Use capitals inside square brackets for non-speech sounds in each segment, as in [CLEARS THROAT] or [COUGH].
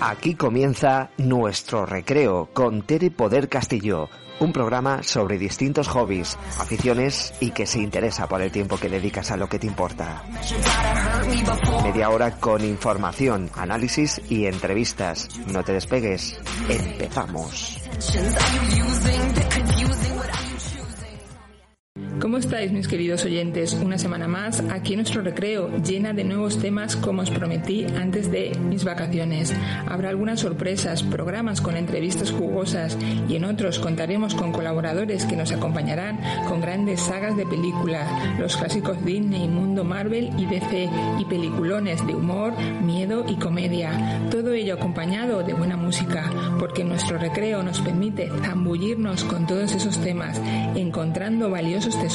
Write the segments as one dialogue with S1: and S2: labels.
S1: Aquí comienza nuestro recreo con Tere Poder Castillo, un programa sobre distintos hobbies, aficiones y que se interesa por el tiempo que dedicas a lo que te importa. Media hora con información, análisis y entrevistas. No te despegues. Empezamos.
S2: ¿Cómo estáis mis queridos oyentes? Una semana más aquí en nuestro recreo, llena de nuevos temas como os prometí antes de mis vacaciones. Habrá algunas sorpresas, programas con entrevistas jugosas y en otros contaremos con colaboradores que nos acompañarán con grandes sagas de película, los clásicos Disney, Mundo Marvel y DC y peliculones de humor, miedo y comedia. Todo ello acompañado de buena música, porque nuestro recreo nos permite zambullirnos con todos esos temas, encontrando valiosos tesoros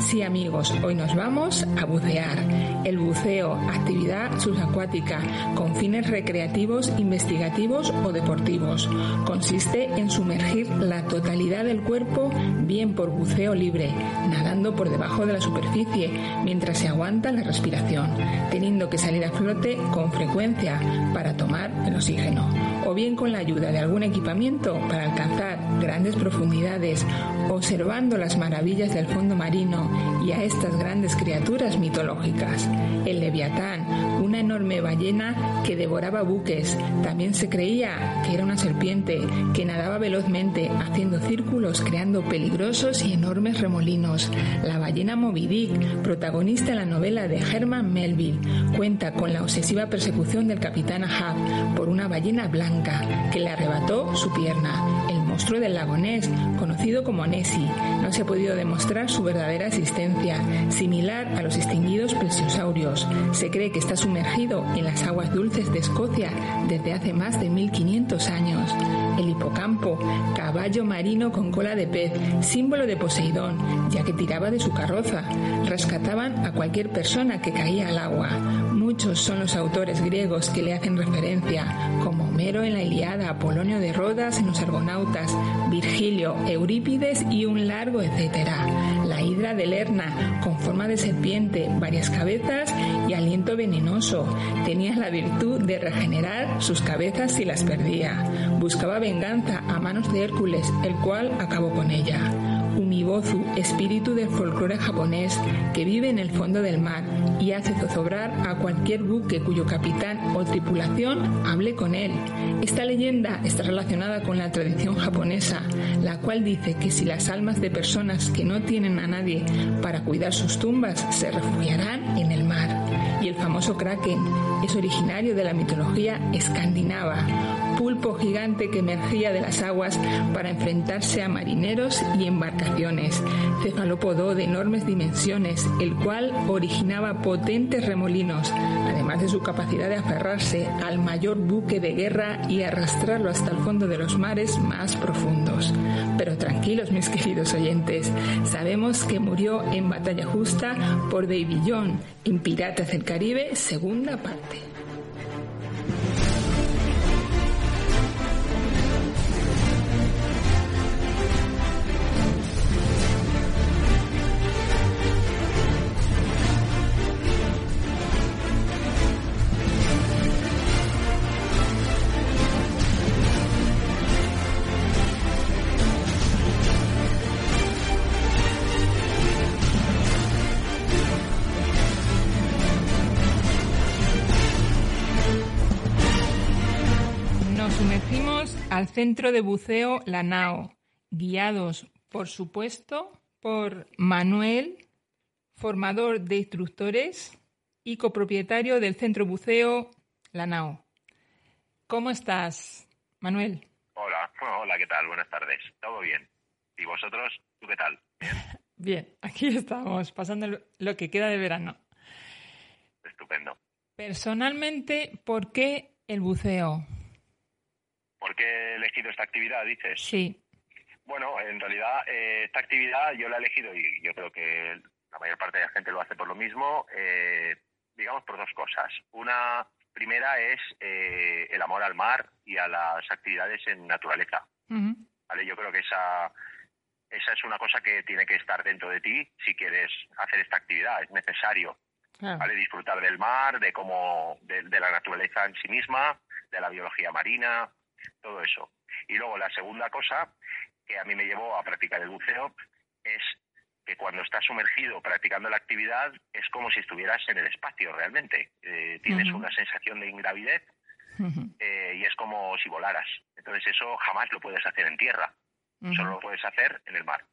S2: Sí, amigos, hoy nos vamos a bucear. El buceo, actividad subacuática con fines recreativos, investigativos o deportivos. Consiste en sumergir la totalidad del cuerpo, bien por buceo libre, nadando por debajo de la superficie, mientras se aguanta la respiración, teniendo que salir a flote con frecuencia para tomar el oxígeno, o bien con la ayuda de algún equipamiento para alcanzar grandes profundidades, observando las maravillas del fondo marino y a estas grandes criaturas mitológicas. El leviatán, una enorme ballena que devoraba buques, también se creía que era una serpiente que nadaba velozmente haciendo círculos creando peligrosos y enormes remolinos. La ballena Moby Dick, protagonista en la novela de Herman Melville, cuenta con la obsesiva persecución del capitán Ahab por una ballena blanca que le arrebató su pierna. Monstruo del lago Ness, conocido como Nessie, no se ha podido demostrar su verdadera existencia, similar a los extinguidos plesiosaurios. Se cree que está sumergido en las aguas dulces de Escocia desde hace más de 1500 años. El hipocampo, caballo marino con cola de pez, símbolo de Poseidón, ya que tiraba de su carroza. Rescataban a cualquier persona que caía al agua. Muchos son los autores griegos que le hacen referencia, como Homero en la Iliada, Apolonio de Rodas en los Argonautas, Virgilio, Eurípides y un largo etcétera. La hidra de Lerna, con forma de serpiente, varias cabezas y aliento venenoso. Tenía la virtud de regenerar sus cabezas si las perdía. Buscaba venganza a manos de Hércules, el cual acabó con ella. Umibozu, espíritu del folclore japonés que vive en el fondo del mar y hace zozobrar a cualquier buque cuyo capitán o tripulación hable con él. Esta leyenda está relacionada con la tradición japonesa, la cual dice que si las almas de personas que no tienen a nadie para cuidar sus tumbas se refugiarán en el mar. Y el famoso kraken es originario de la mitología escandinava pulpo gigante que emergía de las aguas para enfrentarse a marineros y embarcaciones, cefalópodo de enormes dimensiones, el cual originaba potentes remolinos, además de su capacidad de aferrarse al mayor buque de guerra y arrastrarlo hasta el fondo de los mares más profundos. Pero tranquilos, mis queridos oyentes, sabemos que murió en batalla justa por Davy John en Piratas del Caribe, segunda parte. Al centro de buceo La Nao, guiados, por supuesto, por Manuel, formador de instructores y copropietario del centro buceo La Nao. ¿Cómo estás, Manuel?
S3: Hola, hola, ¿qué tal? Buenas tardes. ¿Todo bien? ¿Y vosotros? ¿Tú qué tal?
S2: Bien, [LAUGHS] aquí estamos, pasando lo que queda de verano.
S3: Estupendo.
S2: Personalmente, ¿por qué el buceo?
S3: ¿Por qué he elegido esta actividad, dices?
S2: Sí.
S3: Bueno, en realidad eh, esta actividad yo la he elegido y yo creo que la mayor parte de la gente lo hace por lo mismo, eh, digamos por dos cosas. Una primera es eh, el amor al mar y a las actividades en naturaleza. ¿Vale? Yo creo que esa, esa es una cosa que tiene que estar dentro de ti si quieres hacer esta actividad. Es necesario ¿vale? disfrutar del mar, de cómo, de, de la naturaleza en sí misma de la biología marina, todo eso. Y luego la segunda cosa que a mí me llevó a practicar el buceo es que cuando estás sumergido practicando la actividad es como si estuvieras en el espacio realmente. Eh, tienes una sensación de ingravidez eh, y es como si volaras. Entonces eso jamás lo puedes hacer en tierra, solo lo puedes hacer en el mar.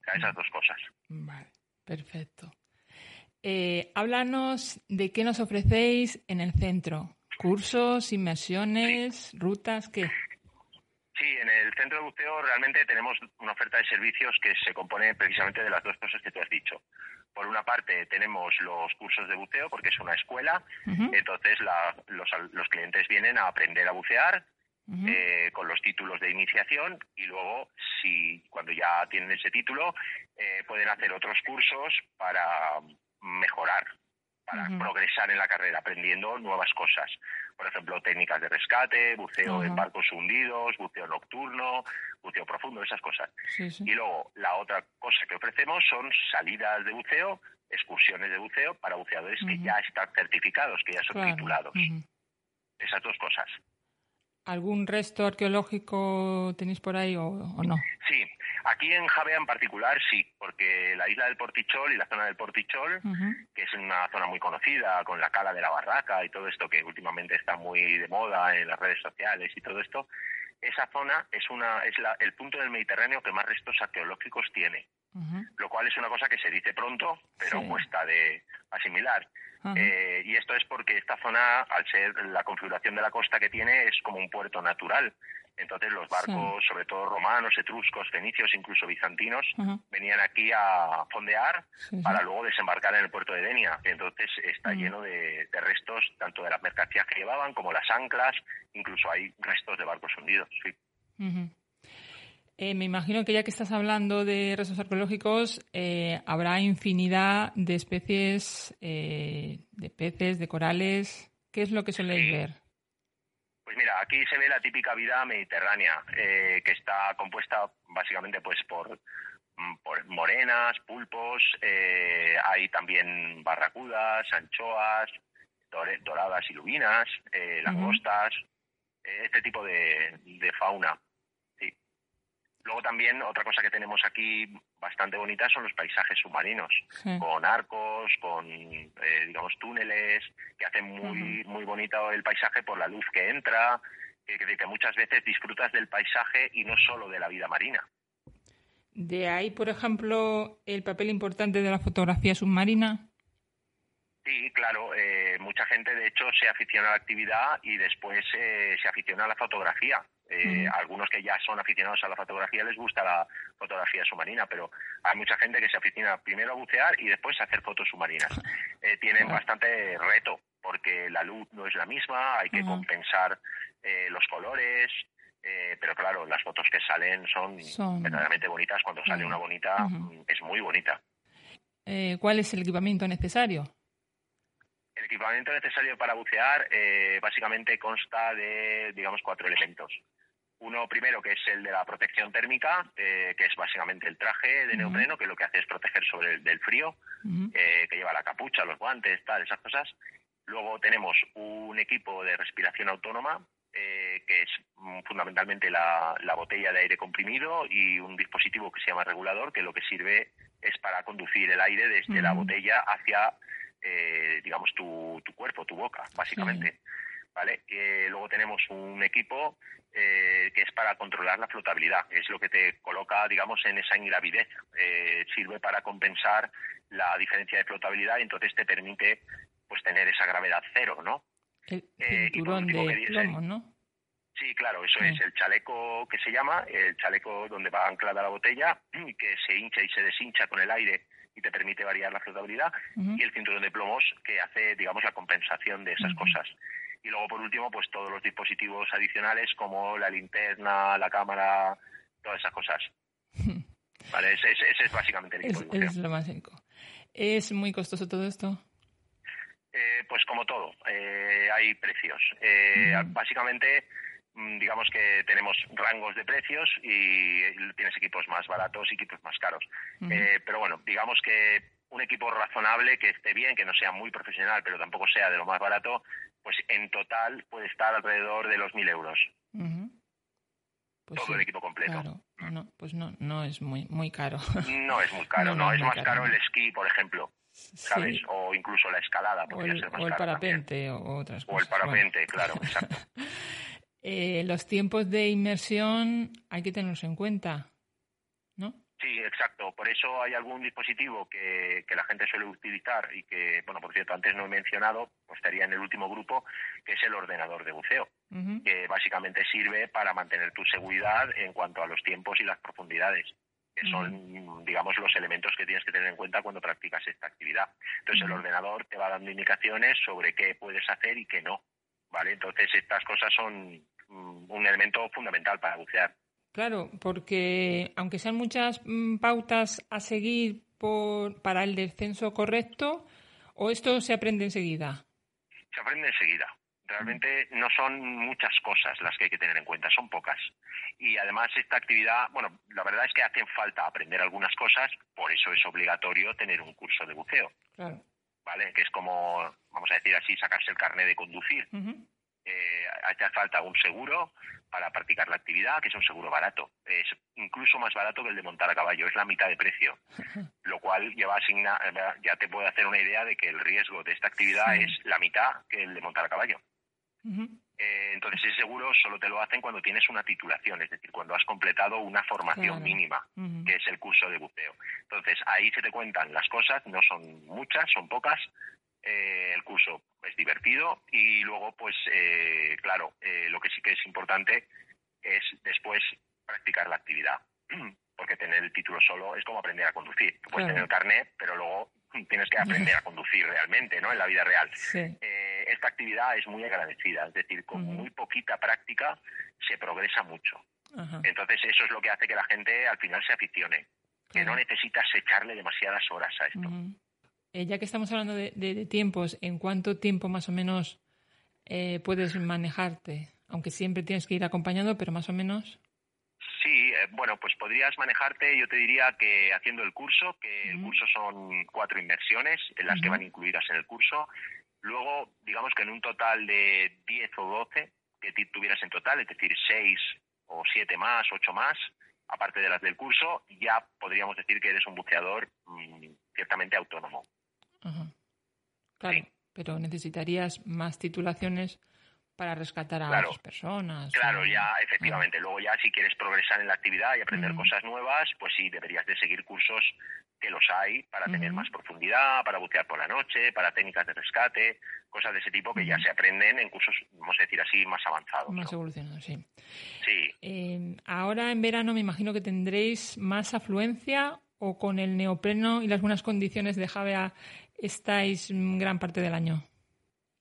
S3: O sea, esas dos cosas.
S2: Vale, perfecto. Eh, háblanos de qué nos ofrecéis en el centro. ¿Cursos, inmersiones, rutas, qué?
S3: Sí, en el centro de buceo realmente tenemos una oferta de servicios que se compone precisamente de las dos cosas que tú has dicho. Por una parte tenemos los cursos de buceo porque es una escuela, entonces los, clientes vienen a aprender a bucear eh, con los títulos de iniciación y luego si cuando ya tienen ese título eh, pueden hacer otros cursos para mejorar para progresar en la carrera, aprendiendo nuevas cosas. Por ejemplo, técnicas de rescate, buceo en barcos hundidos, buceo nocturno, buceo profundo, esas cosas. Y luego, la otra cosa que ofrecemos son salidas de buceo, excursiones de buceo para buceadores que ya están certificados, que ya son titulados. Esas dos cosas.
S2: ¿Algún resto arqueológico tenéis por ahí o, no?
S3: Sí, aquí en Javea en particular sí, porque la isla del Portichol y la zona del Portichol, que es una zona muy conocida con la cala de la barraca y todo esto que últimamente está muy de moda en las redes sociales y todo esto, esa zona es una es la, el punto del Mediterráneo que más restos arqueológicos tiene, lo cual es una cosa que se dice pronto, pero cuesta de asimilar. Eh, y esto es porque esta zona, al ser la configuración de la costa que tiene, es como un puerto natural. Entonces los barcos, sobre todo romanos, etruscos, fenicios, incluso bizantinos, venían aquí a fondear para luego desembarcar en el puerto de Denia. Entonces está lleno de, restos tanto de las mercancías que llevaban como las anclas, incluso hay restos de barcos hundidos. Sí.
S2: Eh, me imagino que ya que estás hablando de restos arqueológicos, eh, habrá infinidad de especies eh, de peces, de corales. ¿Qué es lo que soléis ver?
S3: Pues mira, aquí se ve la típica vida mediterránea, que está compuesta básicamente pues por, mm, por morenas, pulpos, hay también barracudas, anchoas, doradas y lubinas, langostas, este tipo de fauna. Luego también otra cosa que tenemos aquí bastante bonita son los paisajes submarinos, con arcos, con eh, digamos túneles, que hacen muy muy bonito el paisaje por la luz que entra, que, que, muchas veces disfrutas del paisaje y no solo de la vida marina.
S2: De ahí, por ejemplo, el papel importante de la fotografía submarina.
S3: Sí, claro. Eh, mucha gente, de hecho, se aficiona a la actividad y después eh, se aficiona a la fotografía. Eh, algunos que ya son aficionados a la fotografía les gusta la fotografía submarina, pero hay mucha gente que se aficiona primero a bucear y después a hacer fotos submarinas. [LAUGHS] Eh, tienen bastante reto porque la luz no es la misma, hay que compensar eh, los colores, pero claro, las fotos que salen son, verdaderamente bonitas. Cuando sale una bonita, es muy bonita.
S2: ¿Cuál es el equipamiento necesario?
S3: El equipamiento necesario para bucear básicamente consta de, digamos, cuatro elementos. Uno primero que es el de la protección térmica, eh, que es básicamente el traje de neopreno, que lo que hace es proteger sobre el, del frío, eh, que lleva la capucha, los guantes, tal, esas cosas. Luego tenemos un equipo de respiración autónoma, eh, que es mm, fundamentalmente la, botella de aire comprimido y un dispositivo que se llama regulador, que lo que sirve es para conducir el aire desde la botella hacia, digamos, tu, tu, cuerpo, tu boca, básicamente. ¿vale? luego tenemos un equipo eh, que es para controlar la flotabilidad, es lo que te coloca, digamos, en esa ingravidez. Eh, sirve para compensar la diferencia de flotabilidad y entonces te permite pues tener esa gravedad cero, ¿no?
S2: El eh, cinturón de plomo, ¿no?
S3: Sí, claro, eso es el chaleco que se llama, el chaleco donde va anclada la botella, [CLEARS THROAT] que se hincha y se deshincha con el aire y te permite variar la flotabilidad, y el cinturón de plomos que hace, digamos, la compensación de esas cosas y luego por último pues todos los dispositivos adicionales como la linterna, la cámara, todas esas cosas. [LAUGHS] vale, ese, es básicamente el
S2: equipo. Es, es lo más ¿Es muy costoso todo esto?
S3: Eh, pues como todo, eh, hay precios. Eh, básicamente, mm, digamos que tenemos rangos de precios y tienes equipos más baratos y equipos más caros. pero bueno, digamos que un equipo razonable que esté bien, que no sea muy profesional, pero tampoco sea de lo más barato, pues en total puede estar alrededor de los 1.000 euros.
S4: Pues
S3: todo el equipo completo.
S4: Claro, no, pues no, no es muy, muy caro. [LAUGHS]
S3: No es muy caro, no, es, más caro, el esquí, por ejemplo, ¿sabes? O incluso la escalada
S4: o el,
S3: ser más
S4: O el parapente o otras cosas.
S3: O el parapente, claro, exacto. [LAUGHS]
S4: Eh, los tiempos de inmersión hay que tenerlos en cuenta.
S3: Sí, exacto. Por eso hay algún dispositivo que, que, la gente suele utilizar y que, bueno, por cierto, antes no he mencionado, pues estaría en el último grupo, que es el ordenador de buceo, que básicamente sirve para mantener tu seguridad en cuanto a los tiempos y las profundidades, que son, digamos, los elementos que tienes que tener en cuenta cuando practicas esta actividad. Entonces, el ordenador te va dando indicaciones sobre qué puedes hacer y qué no, ¿vale? Entonces, estas cosas son un elemento fundamental para bucear.
S4: Claro, porque aunque sean muchas mm, pautas a seguir por, para el descenso correcto, ¿o esto se aprende enseguida?
S3: Se aprende enseguida. Realmente no son muchas cosas las que hay que tener en cuenta, son pocas. Y además esta actividad, bueno, la verdad es que hacen falta aprender algunas cosas, por eso es obligatorio tener un curso de buceo.
S4: Claro.
S3: ¿Vale? Que es como, vamos a decir así, sacarse el carnet de conducir. Eh, hace falta un seguro para practicar la actividad, que es un seguro barato. Es incluso más barato que el de montar a caballo, es la mitad de precio. [LAUGHS] Lo cual lleva asigna, ya te puede hacer una idea de que el riesgo de esta actividad es la mitad que el de montar a caballo. eh, entonces ese seguro solo te lo hacen cuando tienes una titulación, es decir, cuando has completado una formación mínima, que es el curso de buceo. Entonces ahí se te cuentan las cosas, no son muchas, son pocas, eh, el curso es divertido y luego, pues, eh, claro, eh, lo que sí que es importante es después practicar la actividad, [CLEARS THROAT] porque tener el título solo es como aprender a conducir. Tú puedes tener el carnet, pero luego [CLEARS THROAT] tienes que aprender a conducir realmente, ¿no? En la vida real. esta actividad es muy agradecida, es decir, con muy poquita práctica se progresa mucho. Entonces eso es lo que hace que la gente al final se aficione, que no necesitas echarle demasiadas horas a esto.
S4: Eh, ya que estamos hablando de, tiempos, ¿en cuánto tiempo más o menos eh, puedes manejarte? Aunque siempre tienes que ir acompañado, pero más o menos.
S3: Sí, eh, bueno, pues podrías manejarte, yo te diría que haciendo el curso, que el curso son cuatro inmersiones en las que van incluidas en el curso. Luego, digamos que en un total de 10 o 12 que tuvieras en total, es decir, seis o siete más, ocho más, aparte de las del curso, ya podríamos decir que eres un buceador mm, ciertamente autónomo.
S4: Claro, pero necesitarías más titulaciones para rescatar a otras personas.
S3: Claro, ya efectivamente. Luego ya si quieres progresar en la actividad y aprender cosas nuevas, pues sí, deberías de seguir cursos que los hay para tener más profundidad, para bucear por la noche, para técnicas de rescate, cosas de ese tipo que ya se aprenden en cursos, vamos a decir así, más avanzados.
S4: Más evolucionados, sí.
S3: Sí.
S4: Eh, ahora en verano me imagino que tendréis más afluencia o con el neopreno y las buenas condiciones de Javea estáis gran parte del año?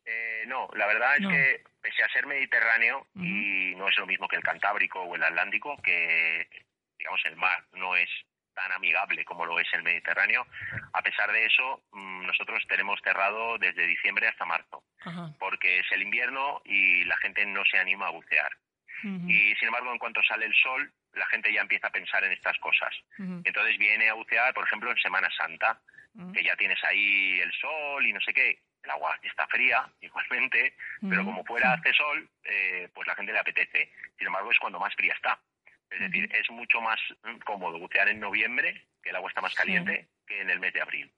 S3: Eh, no, la verdad es que pese a ser mediterráneo y no es lo mismo que el Cantábrico o el Atlántico, que digamos el mar no es tan amigable como lo es el Mediterráneo, a pesar de eso mm, nosotros tenemos cerrado desde diciembre hasta marzo, porque es el invierno y la gente no se anima a bucear. Y sin embargo, en cuanto sale el sol, la gente ya empieza a pensar en estas cosas. Entonces viene a bucear, por ejemplo, en Semana Santa, que ya tienes ahí el sol y no sé qué. El agua está fría, [LAUGHS] igualmente, pero como fuera hace sol, eh, pues la gente le apetece. Sin embargo, es cuando más fría está. Es decir, es mucho más mm, cómodo bucear en noviembre, que el agua está más caliente, que en el mes de abril.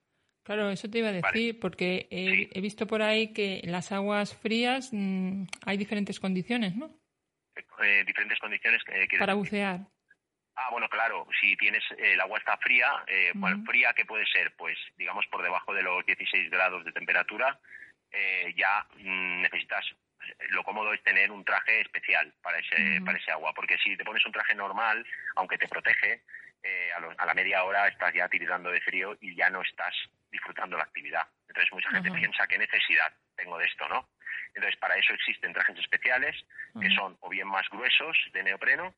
S4: Claro, eso te iba a decir, porque he, visto por ahí que en las aguas frías mm, hay diferentes condiciones, ¿no?
S3: Eh, diferentes condiciones. Eh,
S4: Para bucear.
S3: Ah, bueno, claro, si tienes el agua está fría, eh, fría que puede ser, pues digamos por debajo de los 16 grados de temperatura, eh, ya mm, necesitas lo cómodo es tener un traje especial para ese para ese agua, porque si te pones un traje normal, aunque te protege, eh, a, la media hora estás ya tirando de frío y ya no estás disfrutando la actividad. Entonces mucha gente piensa qué necesidad tengo de esto, ¿no? Entonces para eso existen trajes especiales que son o bien más gruesos de neopreno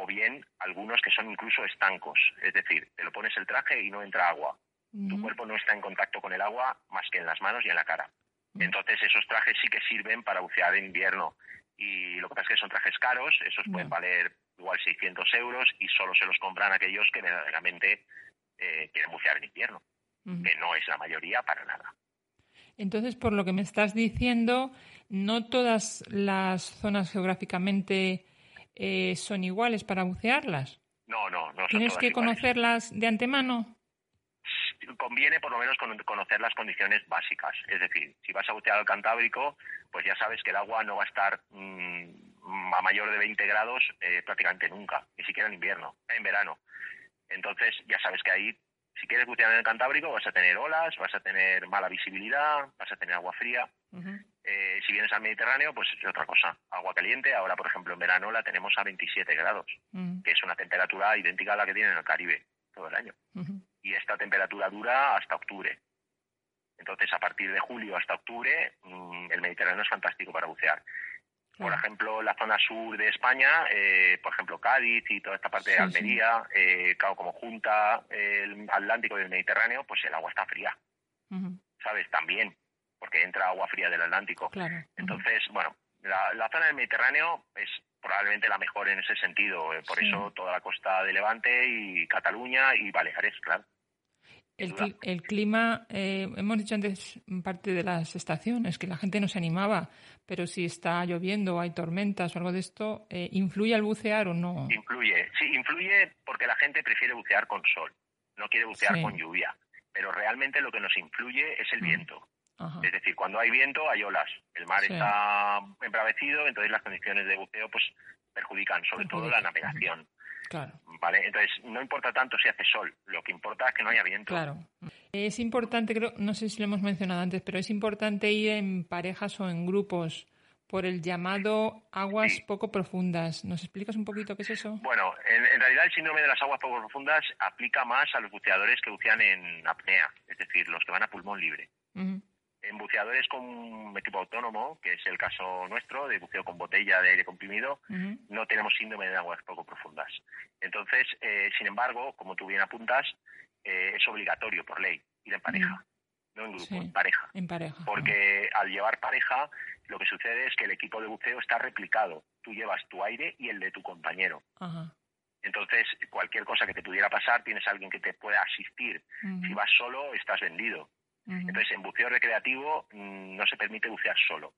S3: o bien algunos que son incluso estancos, es decir, te lo pones el traje y no entra agua. Tu cuerpo no está en contacto con el agua más que en las manos y en la cara. Entonces esos trajes sí que sirven para bucear en invierno. Y lo que pasa es que son trajes caros, esos pueden valer igual 600 euros y solo se los compran aquellos que verdaderamente eh, quieren bucear en invierno, que no es la mayoría para nada.
S4: Entonces, por lo que me estás diciendo, no todas las zonas geográficamente eh, son iguales para bucearlas.
S3: No, no, no. Son
S4: ¿Tienes
S3: todas
S4: que
S3: iguales.
S4: conocerlas de antemano?
S3: conviene por lo menos con- conocer las condiciones básicas. Es decir, si vas a bucear al Cantábrico, pues ya sabes que el agua no va a estar mm, a mayor de 20 grados eh, prácticamente nunca, ni siquiera en invierno, en verano. Entonces ya sabes que ahí, si quieres bucear en el Cantábrico, vas a tener olas, vas a tener mala visibilidad, vas a tener agua fría. Eh, si vienes al Mediterráneo, pues es otra cosa. Agua caliente, ahora por ejemplo en verano la tenemos a 27 grados, que es una temperatura idéntica a la que tiene en el Caribe todo el año y esta temperatura dura hasta octubre. Entonces, a partir de julio hasta octubre, mm, el Mediterráneo es fantástico para bucear. Por ejemplo, la zona sur de España, eh, por ejemplo, Cádiz y toda esta parte de
S4: Sí,
S3: Almería, eh, claro, como junta el Atlántico y el Mediterráneo, pues el agua está fría. ¿sabes? También, porque entra agua fría del Atlántico.
S4: Claro.
S3: Entonces, bueno, la, la zona del Mediterráneo es probablemente la mejor en ese sentido. eh, por
S4: Sí.
S3: eso toda la costa de Levante y Cataluña y Baleares, claro.
S4: El,
S3: duda.
S4: cli- el clima, eh, hemos dicho antes parte de las estaciones, que la gente no se animaba, pero si está lloviendo o hay tormentas o algo de esto, eh, ¿influye al bucear o no?
S3: Influye, sí, influye porque la gente prefiere bucear con sol, no quiere bucear
S4: Sí.
S3: con lluvia. Pero realmente lo que nos influye es el
S4: Mm.
S3: viento.
S4: Ajá.
S3: Es decir, cuando hay viento hay olas, el mar
S4: Sí.
S3: está embravecido, entonces las condiciones de buceo pues perjudican, sobre todo la navegación.
S4: Claro,
S3: ¿Vale? Entonces no importa tanto si hace sol, lo que importa es que no haya viento.
S4: claro. Es importante, creo, no sé si lo hemos mencionado antes, pero es importante ir en parejas o en grupos por el llamado aguas
S3: Sí.
S4: poco profundas. ¿Nos explicas un poquito qué es eso?
S3: Bueno, en, en realidad el síndrome de las aguas poco profundas aplica más a los buceadores que bucean en apnea, es decir, los que van a pulmón libre. En buceadores con equipo autónomo, que es el caso nuestro, de buceo con botella de aire comprimido, no tenemos síndrome de aguas poco profundas. Entonces, eh, sin embargo, como tú bien apuntas, eh, es obligatorio por ley ir en pareja, no en grupo,
S4: Sí.
S3: en pareja.
S4: En pareja.
S3: Porque al llevar pareja, lo que sucede es que el equipo de buceo está replicado. Tú llevas tu aire y el de tu compañero. Entonces, cualquier cosa que te pudiera pasar, tienes alguien que te pueda asistir. Si vas solo, estás vendido. Entonces, en buceo recreativo mm, no se permite bucear solo.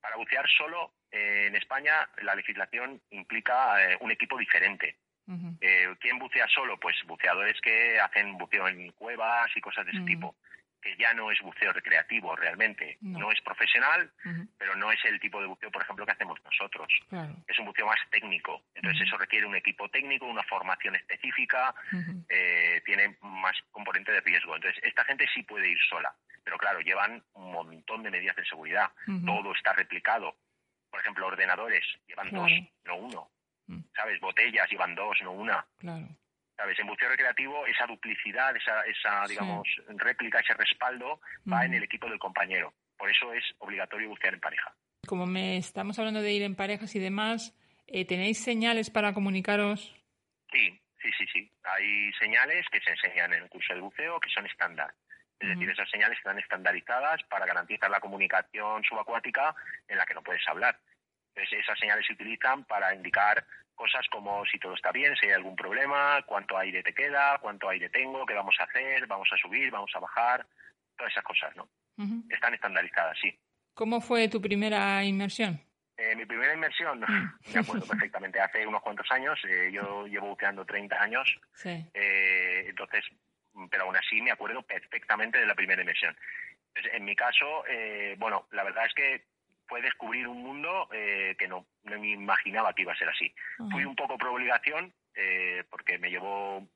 S3: Para bucear solo, eh, en España la legislación implica eh, un equipo diferente. Eh, ¿Quién bucea solo? Pues buceadores que hacen buceo en cuevas y cosas de ese tipo, que ya no es buceo recreativo realmente.
S4: No.
S3: No, es profesional, pero no es el tipo de buceo, por ejemplo, que hacemos nosotros.
S4: Claro.
S3: Es un buceo más técnico. Entonces, eso requiere un equipo técnico, una formación específica, eh, tiene más componente de riesgo. Entonces, esta gente sí puede ir sola, pero claro, llevan un montón de medidas de seguridad. Todo está replicado. Por ejemplo, ordenadores llevan
S4: Claro.
S3: dos, no uno.
S4: Mm.
S3: ¿Sabes? Botellas llevan dos, no una.
S4: Claro.
S3: ¿Sabes? En buceo recreativo, esa duplicidad, esa, esa
S4: Sí.
S3: digamos, réplica, ese respaldo, va
S4: Ujú.
S3: en el equipo del compañero. Por eso es obligatorio bucear en pareja.
S4: Como me estamos hablando de ir en parejas y demás, eh, ¿tenéis señales para comunicaros?
S3: Sí, sí, sí, sí. Hay señales que se enseñan en el curso de buceo que son estándar. Es decir, esas señales están estandarizadas para garantizar la comunicación subacuática en la que no puedes hablar. Entonces, esas señales se utilizan para indicar cosas como si todo está bien, si hay algún problema, cuánto aire te queda, cuánto aire tengo, qué vamos a hacer, vamos a subir, vamos a bajar, todas esas cosas, ¿no? Están estandarizadas, sí.
S4: ¿Cómo fue tu primera inmersión?
S3: Eh, mi primera inmersión, [LAUGHS] me acuerdo perfectamente, hace unos cuantos años, eh, yo llevo buceando 30 años,
S4: Sí.
S3: Eh, entonces, pero aún así me acuerdo perfectamente de la primera inmersión. Entonces, en mi caso, eh, bueno, la verdad es que fue descubrir un mundo eh, que no, no me imaginaba que iba a ser así. Fui un poco por obligación, eh, porque me llevó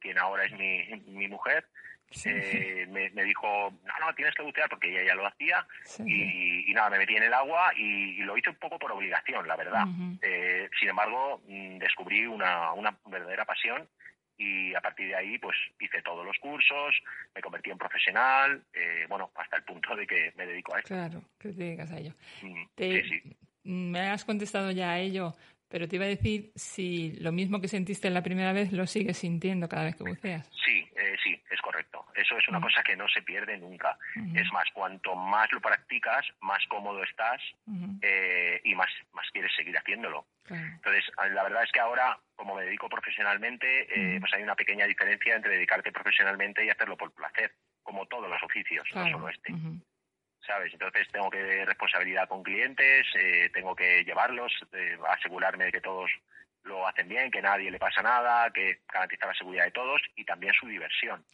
S3: quien ahora es mi, mi mujer,
S4: Sí,
S3: eh, me, me dijo, no, no, tienes que bucear porque ella ya lo hacía,
S4: sí,
S3: y, y nada, me metí en el agua y, y lo hice un poco por obligación, la verdad. Eh, sin embargo, mm, descubrí una, una verdadera pasión y a partir de ahí pues hice todos los cursos, me convertí en profesional, eh, bueno, hasta el punto de que me dedico a esto.
S4: Claro, que te dedicas a ello.
S3: Mm,
S4: Te-
S3: Sí, sí.
S4: Me has contestado ya a ello, pero te iba a decir si lo mismo que sentiste la primera vez lo sigues sintiendo cada vez que buceas.
S3: Sí, eh. Eso es una
S4: Mm.
S3: cosa que no se pierde nunca.
S4: Ujú.
S3: Es más, cuanto más lo practicas, más cómodo estás
S4: Ujú.
S3: eh, y más, más quieres seguir haciéndolo. Entonces, la verdad es que ahora, como me dedico profesionalmente, eh,
S4: Ujú.
S3: pues hay una pequeña diferencia entre dedicarte profesionalmente y hacerlo por placer, como todos los oficios, no solo este.
S4: Ujú.
S3: ¿sabes? Entonces tengo que responsabilidad con clientes, eh, tengo que llevarlos, eh, asegurarme de que todos lo hacen bien, que nadie le pasa nada, que garantizar la seguridad de todos y también su diversión.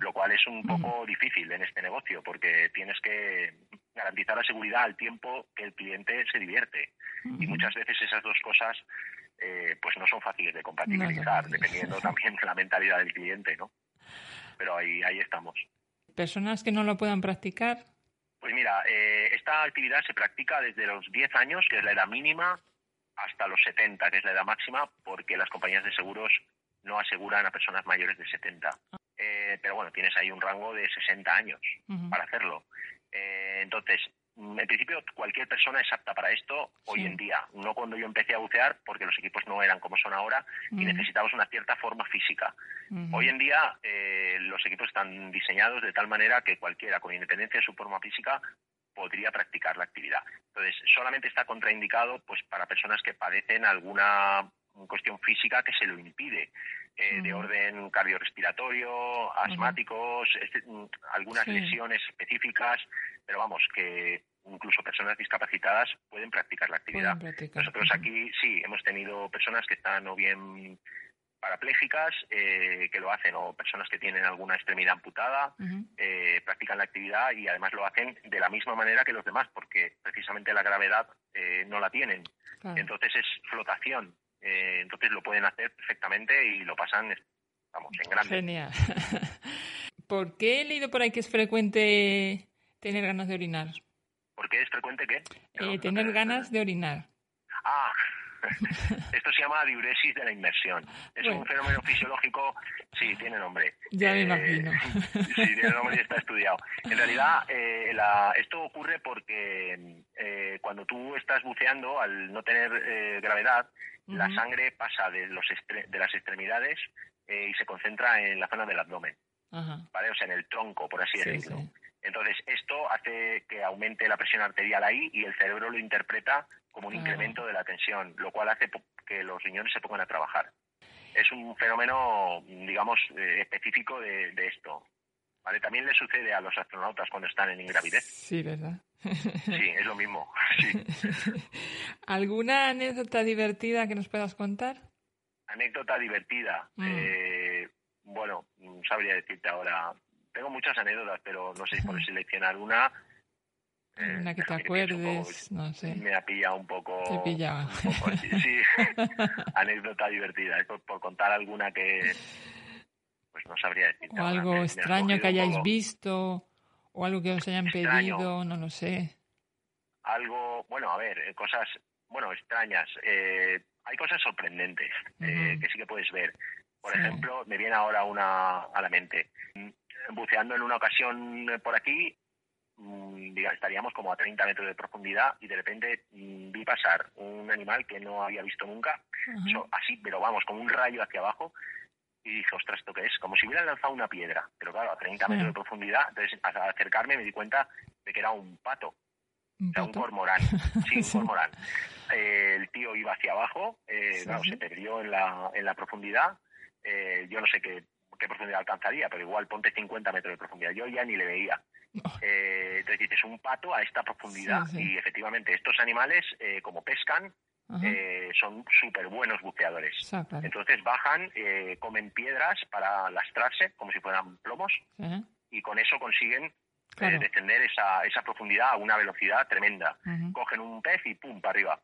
S3: Lo cual es un poco difícil en este negocio porque tienes que garantizar la seguridad al tiempo que el cliente se divierte. Y muchas veces esas dos cosas eh, pues no son fáciles de compatibilizar, dependiendo [LAUGHS] también de la mentalidad del cliente, ¿no? Pero ahí, ahí estamos.
S2: ¿Personas que no lo puedan practicar?
S3: Pues mira, eh, esta actividad se practica desde los 10 años, que es la edad mínima, hasta los 70, que es la edad máxima, porque las compañías de seguros no aseguran a personas mayores de 70. Eh, pero bueno, tienes ahí un rango de 60 años para hacerlo. Eh, entonces, mm, en principio, cualquier persona es apta para esto hoy en día. No cuando yo empecé a bucear, porque los equipos no eran como son ahora y necesitabas una cierta forma física. Hoy en día, eh, los equipos están diseñados de tal manera que cualquiera, con independencia de su forma física, podría practicar la actividad. Entonces, solamente está contraindicado pues para personas que padecen alguna cuestión física que se lo impide, eh, de orden cardiorrespiratorio, asmáticos, este, mm, algunas lesiones específicas, pero vamos, que incluso personas discapacitadas pueden practicar la actividad. Nosotros aquí sí hemos tenido personas que están o bien parapléjicas eh, que lo hacen o personas que tienen alguna extremidad amputada eh, practican la actividad y además lo hacen de la misma manera que los demás porque precisamente la gravedad eh, no la tienen. Entonces es flotación entonces lo pueden hacer perfectamente y lo pasan vamos en grande.
S2: Genial. [LAUGHS] ¿por qué he leído por ahí que es frecuente tener ganas de orinar?
S3: ¿por qué es frecuente qué?
S2: tener ganas de orinar.
S3: Ah [LAUGHS] Esto se llama diuresis de la inmersión. Es un fenómeno fisiológico, sí, tiene nombre.
S2: Ya me eh, imagino. [LAUGHS]
S3: sí, tiene nombre y está estudiado. En realidad, eh, esto ocurre porque eh, cuando tú estás buceando, al no tener gravedad, la sangre pasa de, los de las extremidades y se concentra en la zona del abdomen. ¿vale? O sea, en el tronco, por así decirlo. Entonces, esto hace que aumente la presión arterial ahí y el cerebro lo interpreta como un incremento de la tensión, lo cual hace que los riñones se pongan a trabajar. Es un fenómeno, digamos, eh, específico de, esto. ¿Vale? También le sucede a los astronautas cuando están en ingravidez.
S2: Sí, ¿verdad?
S3: Sí, es lo mismo. [LAUGHS]
S2: ¿Alguna anécdota divertida que nos puedas contar?
S3: Anécdota divertida. Mm. Eh, bueno, sabría decirte ahora tengo muchas anécdotas, pero no sé si puedo seleccionar una.
S2: Eh, una que te acuerdes, no sé.
S3: Me ha pillado un poco.
S2: Te pillaba.
S3: sí, [LAUGHS] anécdota divertida. Por, contar alguna que. Pues no sabría decir.
S2: O algo extraño que hayáis visto, o algo que os hayan pedido, no lo sé.
S3: Algo, bueno, a ver, eh, cosas, bueno, extrañas. Eh, hay cosas sorprendentes que sí que puedes ver. Por ejemplo, me viene ahora una a la mente buceando en una ocasión por aquí, mm, estaríamos como a 30 metros de profundidad y de repente mm, vi pasar un animal que no había visto nunca, así, pero vamos, con un rayo hacia abajo y dije, ostras, ¿esto qué es? Como si hubieran lanzado una piedra, pero claro, a 30 metros de profundidad. Entonces, al acercarme me di cuenta de que era un pato, ¿Un sea, un cormorán, [LAUGHS] sí, un cormorán. Eh, el tío iba hacia abajo, eh, claro, se perdió en la, en la profundidad. Eh, yo no sé qué qué profundidad alcanzaría, pero igual ponte 50 metros de profundidad. Yo ya ni le veía. Eh, entonces dices, un pato a esta profundidad. Y efectivamente, estos animales, eh, como pescan, eh, son súper buenos buceadores. Entonces bajan, comen piedras para lastrarse, como si fueran plomos, y con eso consiguen descender esa, esa profundidad a una velocidad tremenda. Cogen un pez y pum, para arriba.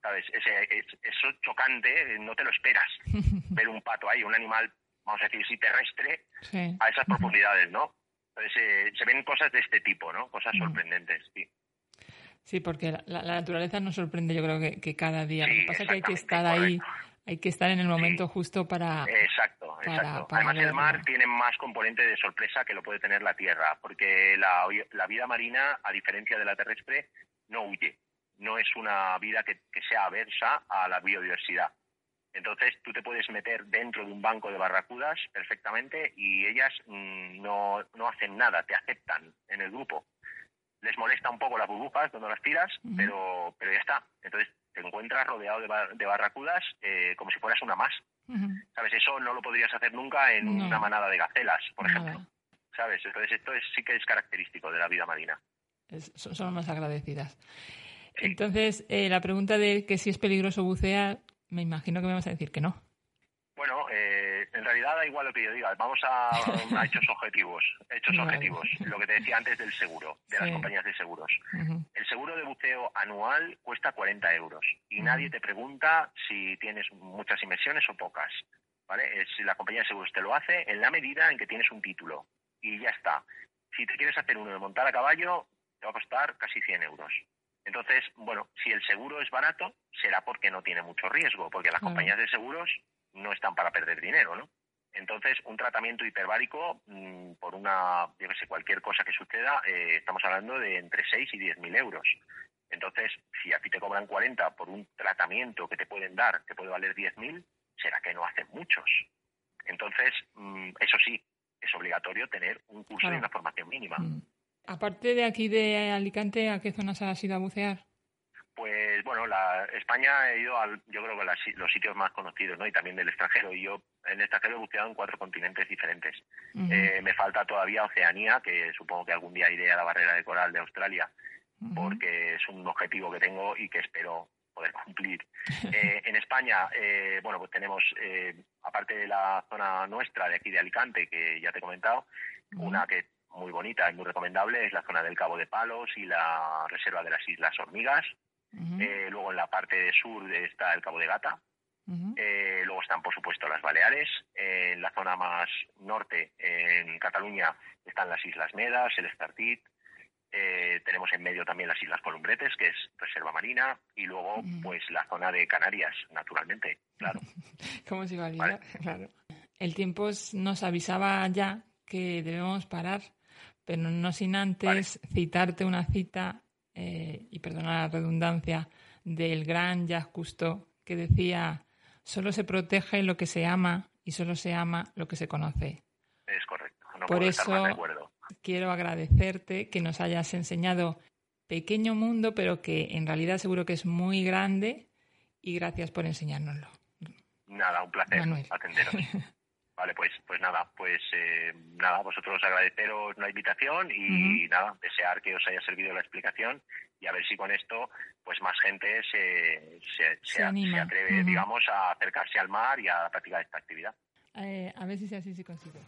S3: ¿Sabes? Ese, es, eso chocante, no te lo esperas. [LAUGHS] ver un pato ahí, un animal vamos a decir, sí, terrestre a esas profundidades, ¿no? Entonces eh, se ven cosas de este tipo, ¿no? Cosas sorprendentes, sí.
S2: Sí, porque la, naturaleza nos sorprende, yo creo que, cada día. Lo que pasa es que hay que estar ahí, hay que estar en el momento justo para.
S3: Exacto, exacto. Además, el mar tiene más componente de sorpresa que lo puede tener la tierra, porque la, la vida marina, a diferencia de la terrestre, no huye. No es una vida que sea aversa a la biodiversidad. Entonces tú te puedes meter dentro de un banco de barracudas perfectamente y ellas mm, no, no hacen nada, te aceptan en el grupo. Les molesta un poco las burbujas cuando las tiras, pero, pero ya está. Entonces te encuentras rodeado de, barracudas eh, como si fueras una más. ¿Sabes? Eso no lo podrías hacer nunca en una manada de gacelas, por ejemplo. ¿Sabes? Entonces esto es, sí que es característico de la vida marina.
S2: son más agradecidas. Entonces, eh, la pregunta de que si es peligroso bucear, me imagino que me vas a decir que no.
S3: Bueno, eh, en realidad da igual lo que yo diga. Vamos a, hechos objetivos. Hechos objetivos. Lo que te decía antes del seguro, de las compañías de seguros. El seguro de buceo anual cuesta 40 euros y nadie te pregunta si tienes muchas inversiones o pocas. ¿Vale? Si la compañía de seguros te lo hace en la medida en que tienes un título y ya está. Si te quieres hacer uno de montar a caballo, te va a costar casi 100 euros. Entonces, bueno, si el seguro es barato, será porque no tiene mucho riesgo, porque las compañías de seguros no están para perder dinero, ¿no? Entonces, un tratamiento hiperbárico, mm, por una, yo que sé, cualquier cosa que suceda, eh, estamos hablando de entre 6 y 10 mil euros. Entonces, si a ti te cobran 40 por un tratamiento que te pueden dar, que puede valer 10 mil, será que no hacen muchos. Entonces, mm, eso sí, es obligatorio tener un curso de una formación mínima. Mm.
S2: Aparte de aquí de Alicante, ¿a qué zonas has ido a bucear?
S3: Pues bueno, la, España he ido al, yo creo que los sitios más conocidos, ¿no? Y también del extranjero. Y yo en el extranjero he buceado en cuatro continentes diferentes. Eh, me falta todavía Oceanía, que supongo que algún día iré a la barrera de coral de Australia, porque es un objetivo que tengo y que espero poder cumplir. [LAUGHS] Eh, en España, eh, bueno, pues tenemos, aparte de la zona nuestra de aquí de Alicante, que ya te he comentado, una que muy bonita y muy recomendable es la zona del Cabo de Palos y la reserva de las Islas Hormigas. Eh, luego en la parte sur está el Cabo de Gata. Eh, luego están, por supuesto, las Baleares. en la zona más norte, en Cataluña, están las Islas Medas, el Estartit. Eh, tenemos en medio también las Islas Columbretes, que es reserva marina. Y luego, pues, la zona de Canarias, naturalmente, claro. [LAUGHS]
S2: ¿Cómo se iba a Claro. El tiempo nos avisaba ya que debemos parar pero no sin antes citarte una cita, eh, y perdona la redundancia, del gran Jacques Cousteau, que decía, solo se protege lo que se ama y solo se ama lo que se conoce.
S3: Es correcto.
S2: Por eso quiero agradecerte que nos hayas enseñado pequeño mundo, pero que en realidad seguro que es muy grande y gracias por enseñárnoslo.
S3: Nada, un placer atenderos. [LAUGHS] Vale, pues, pues nada, pues eh, nada, vosotros agradeceros la invitación y nada, desear que os haya servido la explicación y a ver si con esto, pues más gente se, se, atreve, digamos, a acercarse al mar y a practicar esta actividad.
S2: Eh, a ver si sea así si consigo.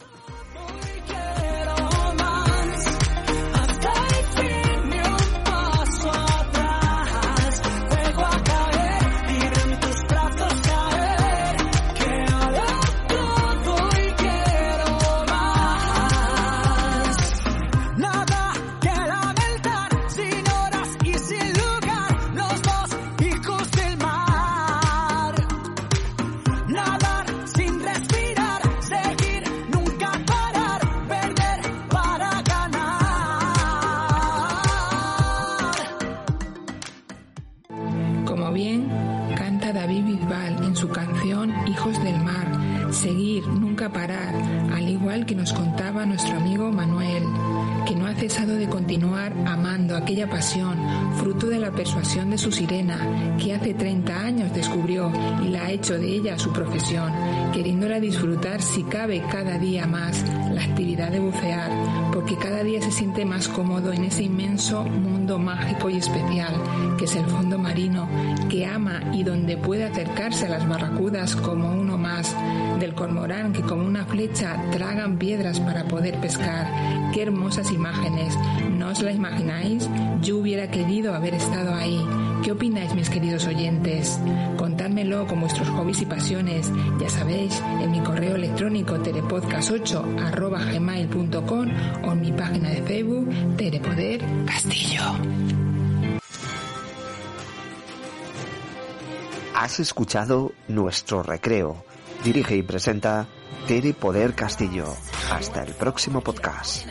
S2: Queriéndola disfrutar si cabe cada día más la actividad de bucear, porque cada día se siente más cómodo en ese inmenso mundo mágico y especial que es el fondo marino, que ama y donde puede acercarse a las barracudas como uno más, del cormorán que como una flecha tragan piedras para poder pescar. Qué hermosas imágenes, ¿no os la imagináis? Yo hubiera querido haber estado ahí. ¿Qué opináis, mis queridos oyentes? Contádmelo con vuestros hobbies y pasiones. Ya sabéis, en mi correo electrónico telepodcast8 o en mi página de Facebook Telepoder Castillo.
S1: Has escuchado Nuestro Recreo. Dirige y presenta Tere Poder Castillo. Hasta el próximo podcast.